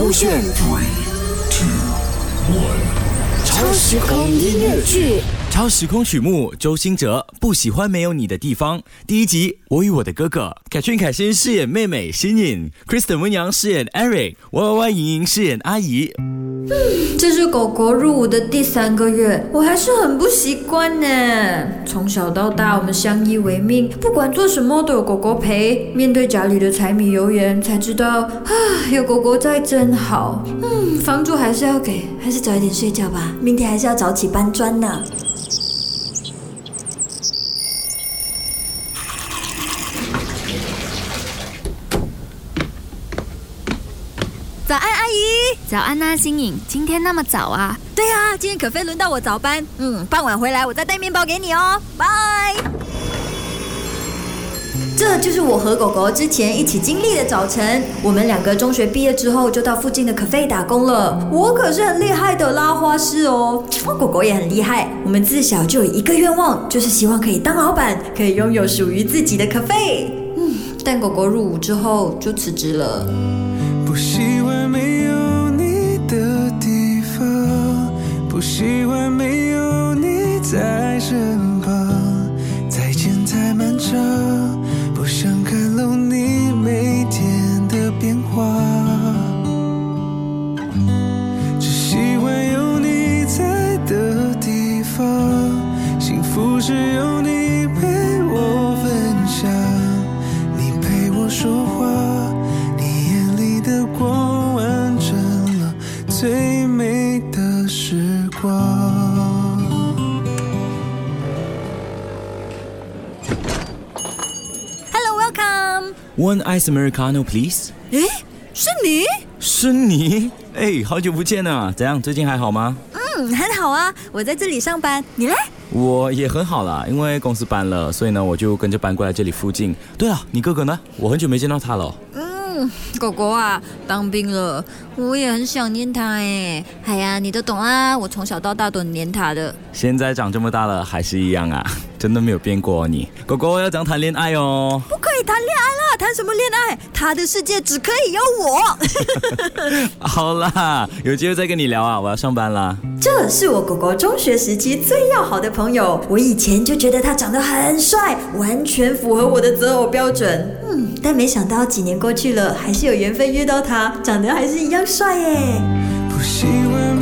勾选超时空音乐剧。超时空曲目，周兴哲不喜欢没有你的地方。第一集，我与我的哥哥，凯俊凯欣饰演妹妹新颖，Kristen 温阳饰演 Eric，Y Y 莹莹饰演阿姨。嗯这是狗狗入伍的第三个月，我还是很不习惯呢。从小到大，我们相依为命，不管做什么都有狗狗陪。面对家里的柴米油盐，才知道啊，有狗狗在真好。嗯，房租还是要给，还是早一点睡觉吧，明天还是要早起搬砖呢。早安，阿姨。早安啊，新颖。今天那么早啊？对啊，今天可非轮到我早班。嗯，傍晚回来我再带面包给你哦。拜。这就是我和狗狗之前一起经历的早晨。我们两个中学毕业之后就到附近的可费打工了。我可是很厉害的拉花师哦，狗狗也很厉害。我们自小就有一个愿望，就是希望可以当老板，可以拥有属于自己的可费。嗯，但狗狗入伍之后就辞职了。没有你的地方，不喜欢没有你在身旁。再见太漫长，不想看漏你每天的变化。只喜欢有你在的地方，幸福是有你 One ice americano, please。哎，是你？是你？哎，好久不见啊！怎样？最近还好吗？嗯，很好啊，我在这里上班。你嘞？我也很好啦，因为公司搬了，所以呢，我就跟着搬过来这里附近。对了，你哥哥呢？我很久没见到他了。嗯，狗狗啊，当兵了，我也很想念他哎。哎呀，你都懂啊，我从小到大都很黏他的。现在长这么大了，还是一样啊，真的没有变过、你。狗狗要讲谈恋爱哦。不可以谈恋爱啦，谈什么恋爱？他的世界只可以有我。好啦，有机会再跟你聊啊，我要上班啦。这是我狗狗中学时期最要好的朋友，我以前就觉得他长得很帅，完全符合我的择偶标准。嗯，但没想到几年过去了，还是有缘分遇到他，长得还是一样帅耶。不喜欢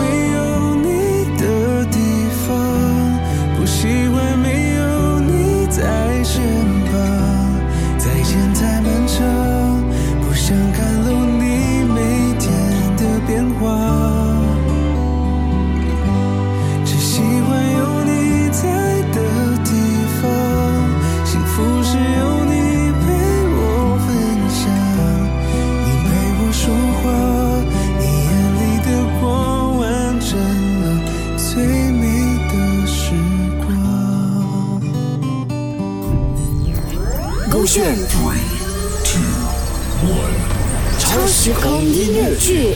光。勾选超时空音乐剧